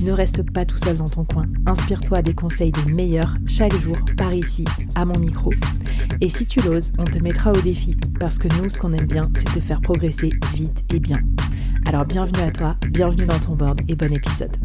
Ne reste pas tout seul dans ton coin. Inspire-toi des conseils des meilleurs chaque jour par ici, à mon micro. Et si tu l'oses, on te mettra au défi parce que nous, ce qu'on aime bien, c'est te faire progresser vite et bien. Alors bienvenue à toi, bienvenue dans ton board et bon épisode.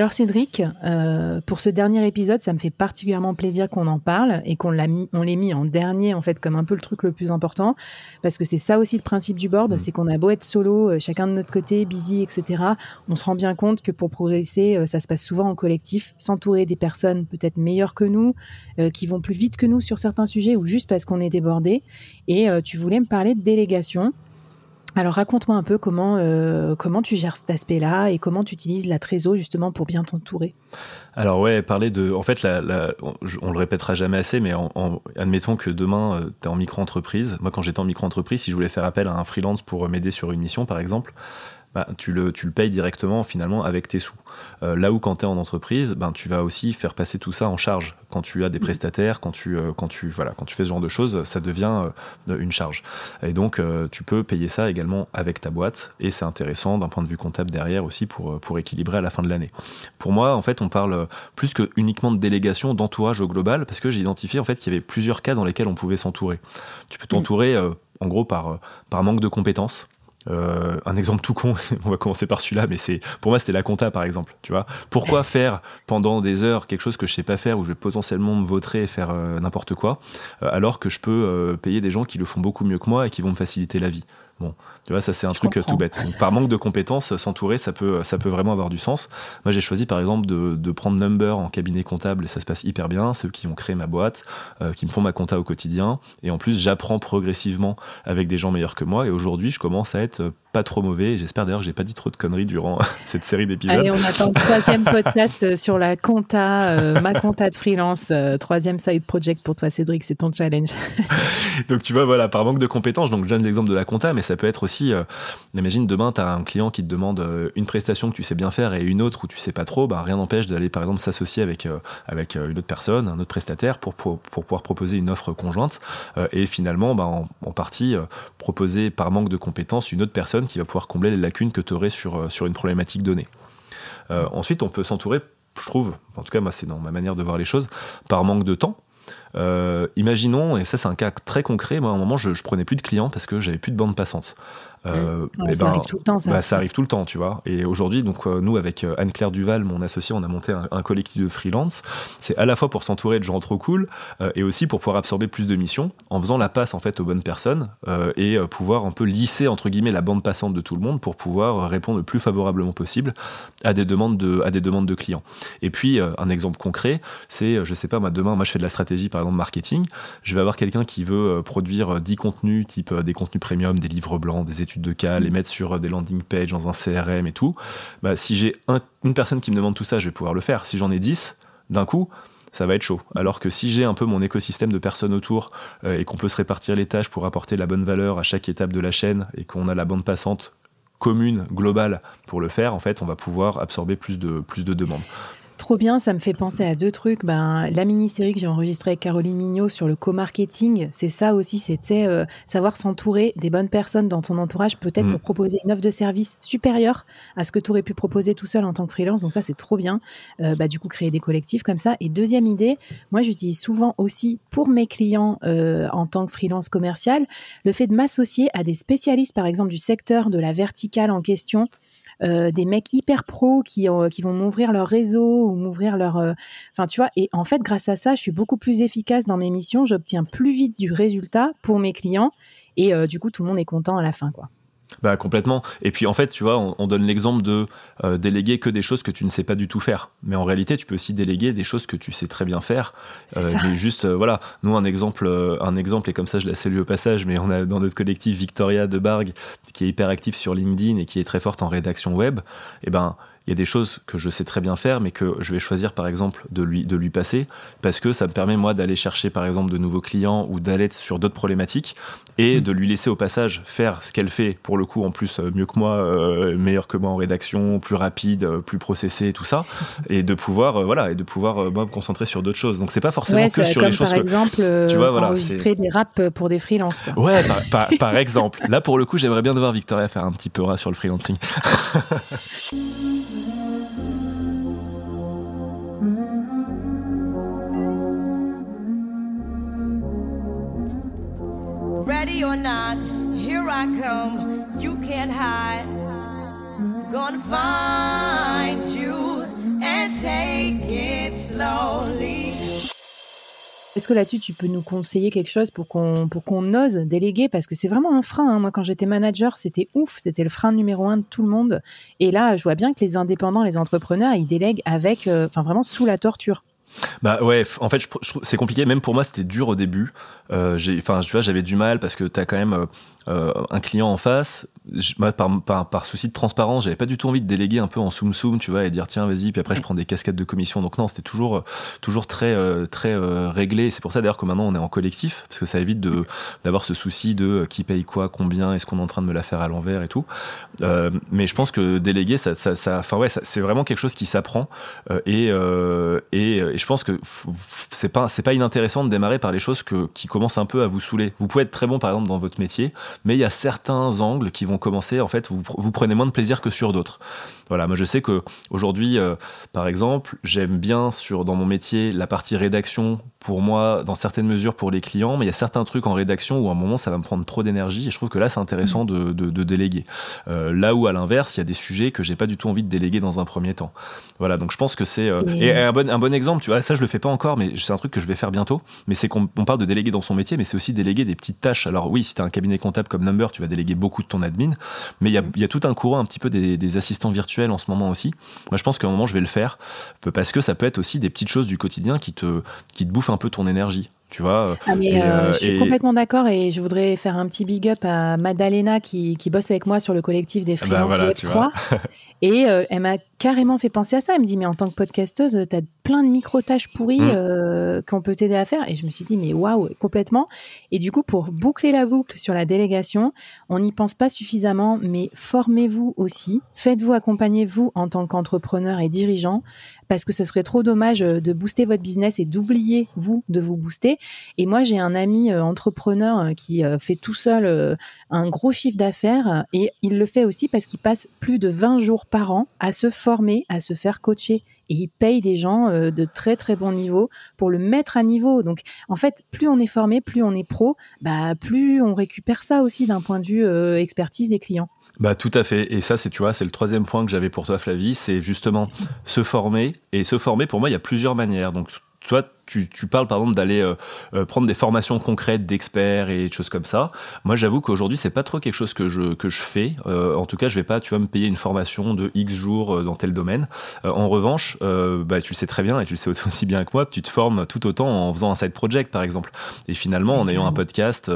Alors Cédric, euh, pour ce dernier épisode, ça me fait particulièrement plaisir qu'on en parle et qu'on l'ait mis en dernier en fait comme un peu le truc le plus important parce que c'est ça aussi le principe du board, mm. c'est qu'on a beau être solo, euh, chacun de notre côté, busy, etc. On se rend bien compte que pour progresser, euh, ça se passe souvent en collectif, s'entourer des personnes peut-être meilleures que nous, qui vont plus vite que nous sur certains sujets ou juste parce qu'on est débordé. Et tu voulais me parler de délégation. Alors raconte-moi un peu comment, euh, comment tu gères cet aspect-là et comment tu utilises la trésor justement pour bien t'entourer. Alors ouais, parler de... En fait, on, le répétera jamais assez, mais admettons que demain, euh, tu es en micro-entreprise. Moi, quand j'étais en micro-entreprise, si je voulais faire appel à un freelance pour m'aider sur une mission, par exemple, bah, tu, le, tu le payes directement finalement avec tes sous. Euh, là où quand tu es en entreprise, ben, tu vas aussi faire passer tout ça en charge. Quand tu as des mm. prestataires, quand tu, euh, quand tu, voilà, quand tu fais ce genre de choses, ça devient euh, une charge. Et donc tu peux payer ça également avec ta boîte et c'est intéressant d'un point de vue comptable derrière aussi pour, pour équilibrer à la fin de l'année. Pour moi, en fait, on parle plus que uniquement de délégation, d'entourage au global parce que j'ai identifié en fait qu'il y avait plusieurs cas dans lesquels on pouvait s'entourer. Tu peux t'entourer en gros par, par manque de compétences. Euh, un exemple tout con, on va commencer par celui-là, mais c'est pour moi c'était la compta par exemple. Tu vois, pourquoi faire pendant des heures quelque chose que je sais pas faire où je vais potentiellement me vautrer et faire euh, n'importe quoi, euh, alors que je peux payer des gens qui le font beaucoup mieux que moi et qui vont me faciliter la vie? Bon, tu vois, ça c'est un truc tout bête. par manque de compétences, s'entourer, ça peut, ça peut vraiment avoir du sens. Moi, j'ai choisi par exemple de, de, prendre Number en cabinet comptable et ça se passe hyper bien. C'est eux qui ont créé ma boîte, euh, qui me font ma compta au quotidien. Et en plus, j'apprends progressivement avec des gens meilleurs que moi. Et aujourd'hui, je commence à être pas trop mauvais. J'espère d'ailleurs que j'ai pas dit trop de conneries durant cette série d'épisodes. Allez, on attend le troisième podcast sur la compta, euh, ma compta de freelance. Euh, troisième side project pour toi, Cédric, c'est ton challenge. donc tu vois, voilà, par manque de compétences, donc je donne l'exemple de la compta, mais ça peut être aussi, euh, imagine demain, tu as un client qui te demande une prestation que tu sais bien faire et une autre où tu sais pas trop, bah, rien n'empêche d'aller par exemple s'associer avec, avec une autre personne, un autre prestataire pour, pour, pouvoir proposer une offre conjointe et finalement, bah, en, partie, proposer par manque de compétences une autre personne qui va pouvoir combler les lacunes que tu aurais sur, sur une problématique donnée. ensuite, on peut s'entourer, je trouve, en tout cas moi c'est dans ma manière de voir les choses, par manque de temps. Euh, imaginons, et ça c'est un cas très concret, moi à un moment je, je prenais plus de clients parce que j'avais plus de bande passante. Euh, ça ben, arrive tout le temps, ça. Bah, ça arrive tout le temps, tu vois. Et aujourd'hui, donc euh, nous avec Anne-Claire Duval, mon associé, on a monté un, collectif de freelance. C'est à la fois pour s'entourer de gens trop cool et aussi pour pouvoir absorber plus de missions en faisant la passe en fait aux bonnes personnes et pouvoir un peu lisser entre guillemets la bande passante de tout le monde pour pouvoir répondre le plus favorablement possible à des demandes de à des demandes de clients. Et puis un exemple concret, c'est je sais pas moi demain, moi je fais de la stratégie par exemple marketing, je vais avoir quelqu'un qui veut produire 10 contenus type des contenus premium, des livres blancs, des études de cas, les mm. mettre sur euh, des landing pages dans un CRM et tout, bah, si j'ai une personne qui me demande tout ça, je vais pouvoir le faire. Si j'en ai 10, d'un coup, ça va être chaud. Alors que si j'ai un peu mon écosystème de personnes autour euh, et qu'on peut se répartir les tâches pour apporter la bonne valeur à chaque étape de la chaîne et qu'on a la bande passante commune, globale pour le faire, en fait, on va pouvoir absorber plus de, plus de demandes. Trop bien, ça me fait penser à deux trucs. Ben, la mini-série que j'ai enregistrée avec Caroline Mignot sur le co-marketing, c'est ça aussi, c'est euh, savoir s'entourer des bonnes personnes dans ton entourage, peut-être mm. pour proposer une offre de service supérieure à ce que tu aurais pu proposer tout seul en tant que freelance. Donc ça, c'est trop bien. Euh, bah, du coup, créer des collectifs comme ça. Et deuxième idée, moi, j'utilise souvent aussi pour mes clients euh, en tant que freelance commercial, le fait de m'associer à des spécialistes, par exemple, du secteur de la verticale en question euh, des mecs hyper pros qui, euh, qui vont m'ouvrir leur réseau ou m'ouvrir leur... Euh, enfin, tu vois, et en fait, grâce à ça, je suis beaucoup plus efficace dans mes missions, j'obtiens plus vite du résultat pour mes clients. Et du coup, tout le monde est content à la fin, quoi. Bah complètement. Et puis en fait, tu vois, on, donne l'exemple de euh, déléguer que des choses que tu ne sais pas du tout faire. Mais en réalité, tu peux aussi déléguer des choses que tu sais très bien faire. Euh, mais juste, euh, voilà, nous un exemple, un exemple et comme ça, je la salue au passage. Mais on a dans notre collectif Victoria de Bargue qui est hyper active sur LinkedIn et qui est très forte en rédaction web. Et eh ben, il y a des choses que je sais très bien faire, mais que je vais choisir par exemple de lui, de lui passer, parce que ça me permet moi d'aller chercher par exemple de nouveaux clients ou d'aller sur d'autres problématiques et mm. de lui laisser au passage faire ce qu'elle fait, pour le coup en plus euh, mieux que moi, euh, meilleur que moi en rédaction, plus rapide, euh, plus processé, tout ça, et de pouvoir, voilà, et de pouvoir me concentrer sur d'autres choses. Donc c'est pas forcément que sur les choses par exemple, tu vois, voilà, enregistrer des raps pour des freelances. Ouais, par, par exemple. Là pour le coup, j'aimerais bien devoir Victoria faire un petit peu rat sur le freelancing. Ready or not, here I come. You can't hide. Gonna find Est-ce que là-dessus, tu peux nous conseiller quelque chose pour qu'on pour qu'on ose déléguer? Parce que c'est vraiment un frein. Hein. Moi, quand j'étais manager, c'était ouf. C'était le frein numéro un de tout le monde. Et là, je vois bien que les indépendants, les entrepreneurs, ils délèguent avec, euh, enfin vraiment sous la torture. Bah ouais, en fait, c'est compliqué. Même pour moi, c'était dur au début. Euh, enfin, tu vois, j'avais du mal parce que tu as quand même euh, euh, un client en face. moi, par, par, souci de transparence, j'avais pas du tout envie de déléguer un peu en soum soum, tu vois, et dire tiens, vas-y, puis après je prends des cascades de commission. Donc non, c'était toujours toujours très très réglé. C'est pour ça d'ailleurs que maintenant on est en collectif parce que ça évite de d'avoir ce souci de qui paye quoi, combien, est-ce qu'on est en train de me la faire à l'envers et tout. mais je pense que déléguer, ça, ça, enfin ouais, c'est vraiment quelque chose qui s'apprend et, et, et je pense que c'est pas c'est pas inintéressant de démarrer par les choses que, qui commencent un peu à vous saouler. Vous pouvez être très bon par exemple dans votre métier, mais il y a certains angles qui vont commencer en fait vous, vous prenez moins de plaisir que sur d'autres. Voilà, moi je sais que aujourd'hui, euh, par exemple, j'aime bien sur dans mon métier la partie rédaction pour moi, dans certaines mesures pour les clients, mais il y a certains trucs en rédaction où à un moment ça va me prendre trop d'énergie et je trouve que là c'est intéressant de, de, déléguer. Euh, là où à l'inverse, il y a des sujets que j'ai pas du tout envie de déléguer dans un premier temps. Voilà, donc je pense que c'est euh, et un bon un bon exemple, tu vois, ça je le fais pas encore, mais c'est un truc que je vais faire bientôt. Mais c'est qu'on parle de déléguer dans son métier, mais c'est aussi déléguer des petites tâches. Alors oui, si tu as un cabinet comptable comme Number, tu vas déléguer beaucoup de ton admin, mais il y a, y a tout un courant un petit peu des, des assistants virtuels en ce moment aussi. Moi, je pense qu'à un moment, je vais le faire parce que ça peut être aussi des petites choses du quotidien qui te, qui te bouffent un peu ton énergie tu vois. Ah, mais, euh, je suis complètement d'accord et je voudrais faire un petit big up à Madalena qui, qui bosse avec moi sur le collectif des bah freelances Web 3 et euh, elle m'a carrément fait penser à ça. Elle me dit mais en tant que podcasteuse, tu as plein de micro tâches pourries mm. euh, qu'on peut t'aider à faire et je me suis dit mais waouh complètement. Et du coup pour boucler la boucle sur la délégation, on n'y pense pas suffisamment mais formez-vous aussi, faites-vous accompagner vous en tant qu'entrepreneur et dirigeant parce que ce serait trop dommage euh, de booster votre business et d'oublier, vous, de vous booster. Et moi, j'ai un ami euh, entrepreneur euh, qui fait tout seul un gros chiffre d'affaires et il le fait aussi parce qu'il passe plus de 20 jours par an à se former, à se faire coacher et il paye des gens de très très bon niveau pour le mettre à niveau. Donc en fait, plus on est formé, plus on est pro, bah plus on récupère ça aussi d'un point de vue expertise des clients. Bah tout à fait. Et ça, c'est tu vois, c'est le troisième point que j'avais pour toi, Flavie, c'est justement se former. Et se former, pour moi, il y a plusieurs manières. Donc toi, tu, tu, parles par exemple d'aller euh, euh, prendre des formations concrètes d'experts et des choses comme ça. Moi, j'avoue qu'aujourd'hui, c'est pas trop quelque chose que je que je fais. Euh, en tout cas, je vais pas, tu vas me payer une formation de X jours dans tel domaine. en revanche, bah, tu le sais très bien et tu le sais aussi bien que moi, tu te formes tout autant en faisant un side project, par exemple. Et finalement, en ayant un podcast,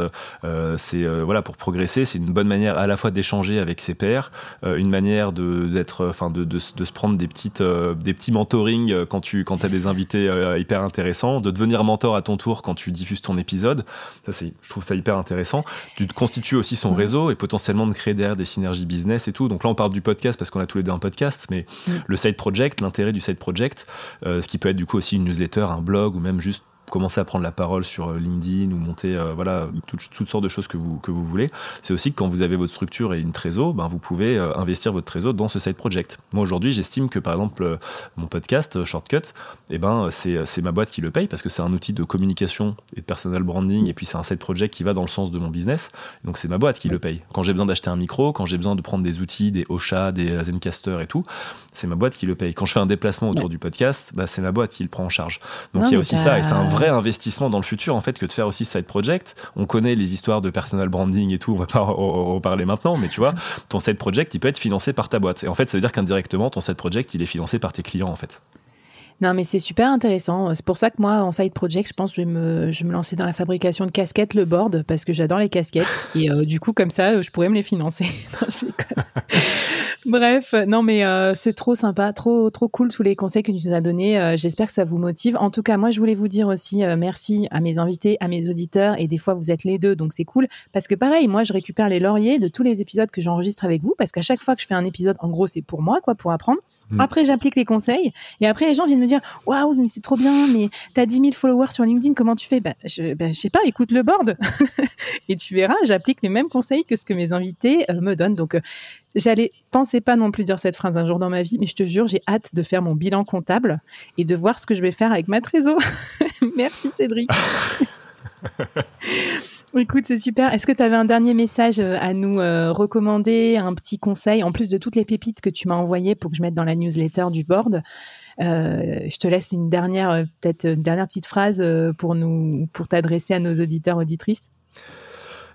c'est voilà pour progresser, c'est une bonne manière à la fois d'échanger avec ses pairs, une manière de d'être, enfin de, de, de, se prendre des petites des petits mentoring quand tu quand as des invités hyper intéressants de devenir mentor à ton tour quand tu diffuses ton épisode. Ça, c'est, je trouve ça hyper intéressant. Tu te constitues aussi son réseau et potentiellement de créer derrière des synergies business et tout. Donc là, on parle du podcast parce qu'on a tous les deux un podcast, mais le side project, l'intérêt du side project, euh, ce qui peut être du coup aussi une newsletter, un blog ou même juste commencer à prendre la parole sur euh, LinkedIn ou monter euh, voilà toutes, sortes de choses que vous que vous voulez. C'est aussi que quand vous avez votre structure et une trésor, ben vous pouvez euh, investir votre trésor dans ce side project. Moi aujourd'hui, j'estime que par exemple mon podcast Shortcut, eh ben c'est c'est ma boîte qui le paye parce que c'est un outil de communication et de personal branding et puis c'est un side project qui va dans le sens de mon business. Donc c'est ma boîte qui le paye. Quand j'ai besoin d'acheter un micro, quand j'ai besoin de prendre des outils, des Ocha, des Zencaster et tout, c'est ma boîte qui le paye. Quand je fais un déplacement autour du podcast, bah, c'est ma boîte qui le prend en charge. Donc il y a aussi ça et c'est un vrai investissement dans le futur en fait que de faire aussi side project. On connaît les histoires de personal branding et tout, on va pas en parler maintenant, mais tu vois, ton side project il peut être financé par ta boîte. Et en fait, ça veut dire qu'indirectement ton side project il est financé par tes clients en fait. Non, mais c'est super intéressant. C'est pour ça que moi, en side project, je pense que je vais me, je vais me lancer dans la fabrication de casquettes, le board, parce que j'adore les casquettes. Et euh, du coup, comme ça, je pourrais me les financer. Bref, non, mais euh, c'est trop sympa, trop, trop cool tous les conseils que tu nous as donnés. Euh, j'espère que ça vous motive. En tout cas, moi, je voulais vous dire aussi merci à mes invités, à mes auditeurs. Et des fois, vous êtes les deux, donc c'est cool. Parce que pareil, moi, je récupère les lauriers de tous les épisodes que j'enregistre avec vous, parce qu'à chaque fois que je fais un épisode, en gros, c'est pour moi, quoi, pour apprendre. Mm. Après, j'applique les conseils. Et après, les gens viennent me dire Waouh, mais c'est trop bien, mais t'as 10 000 followers sur LinkedIn, comment tu fais? Bah, je, bah, je sais pas, écoute le board. et tu verras, j'applique les mêmes conseils que ce que mes invités euh, me donnent. Donc, euh, j'allais, pensez pas non plus dire cette phrase un jour dans ma vie, mais je te jure, j'ai hâte de faire mon bilan comptable et de voir ce que je vais faire avec ma trésor. Merci Cédric. Écoute, c'est super. Est-ce que tu avais un dernier message euh, à nous euh, recommander, un petit conseil, en plus de toutes les pépites que tu m'as envoyées pour que je mette dans la newsletter du board euh, Je te laisse une dernière, peut-être une dernière petite phrase pour nous, pour t'adresser à nos auditeurs auditrices.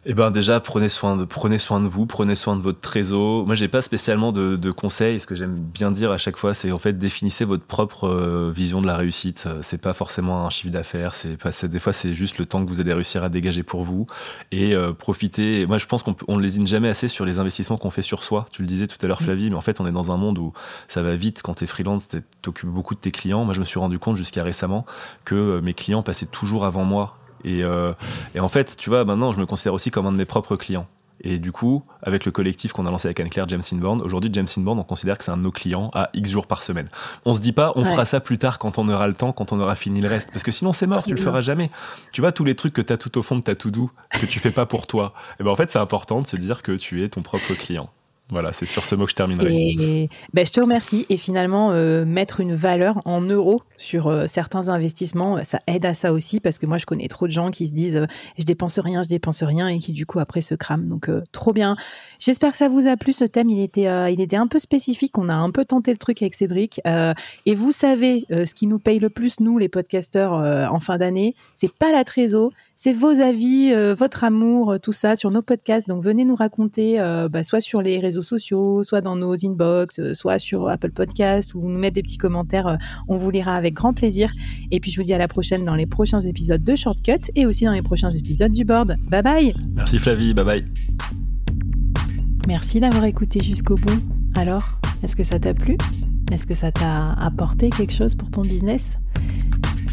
Eh ben déjà prenez soin de prenez soin de vous, prenez soin de votre trésor. Moi j'ai pas spécialement de, de, conseils. Ce que j'aime bien dire à chaque fois, c'est en fait définissez votre propre euh, vision de la réussite. Euh, c'est pas forcément un chiffre d'affaires. C'est des fois c'est juste le temps que vous allez réussir à dégager pour vous et euh, profitez. Moi je pense qu'on on lésine jamais assez sur les investissements qu'on fait sur soi. Tu le disais tout à l'heure Flavie, mais en fait on est dans un monde où ça va vite quand t'es freelance, t'occupes beaucoup de tes clients. Moi je me suis rendu compte jusqu'à récemment que mes clients passaient toujours avant moi euh, et, en fait, tu vois, maintenant, je me considère aussi comme un de mes propres clients. Et du coup, avec le collectif qu'on a lancé avec Anne-Claire James Inbound, aujourd'hui, James Inbound, on considère que c'est un de nos clients à X jours par semaine. On se dit pas, on fera ça plus tard quand on aura le temps, quand on aura fini le reste. Parce que sinon, c'est mort, tu le feras jamais. Tu vois, tous les trucs que tu as tout au fond de ta to-do, que tu fais pas pour toi. Et eh ben, en fait, c'est important de se dire que tu es ton propre client. Voilà, c'est sur ce mot que je terminerai. Ben, je te remercie. Et finalement, euh, mettre une valeur en euros sur euh, certains investissements, ça aide à ça aussi, parce que moi, je connais trop de gens qui se disent euh, je dépense rien, je dépense rien, et qui du coup après se crament. Donc, trop bien. J'espère que ça vous a plu. Ce thème, il était, il était un peu spécifique. On a un peu tenté le truc avec Cédric. et vous savez, ce qui nous paye le plus, nous, les podcasteurs, en fin d'année, c'est pas la trésor, c'est vos avis, votre amour, tout ça sur nos podcasts. Donc, venez nous raconter, bah, soit sur les réseaux sociaux, soit dans nos inbox, euh, soit sur Apple Podcast ou nous mettre des petits commentaires. Euh, on vous lira avec grand plaisir. Et puis je vous dis à la prochaine dans les prochains épisodes de Shortcut et aussi dans les prochains épisodes du board. Bye bye. Merci Flavie, bye bye. Merci d'avoir écouté jusqu'au bout. Alors, est-ce que ça t'a plu? Est-ce que ça t'a apporté quelque chose pour ton business?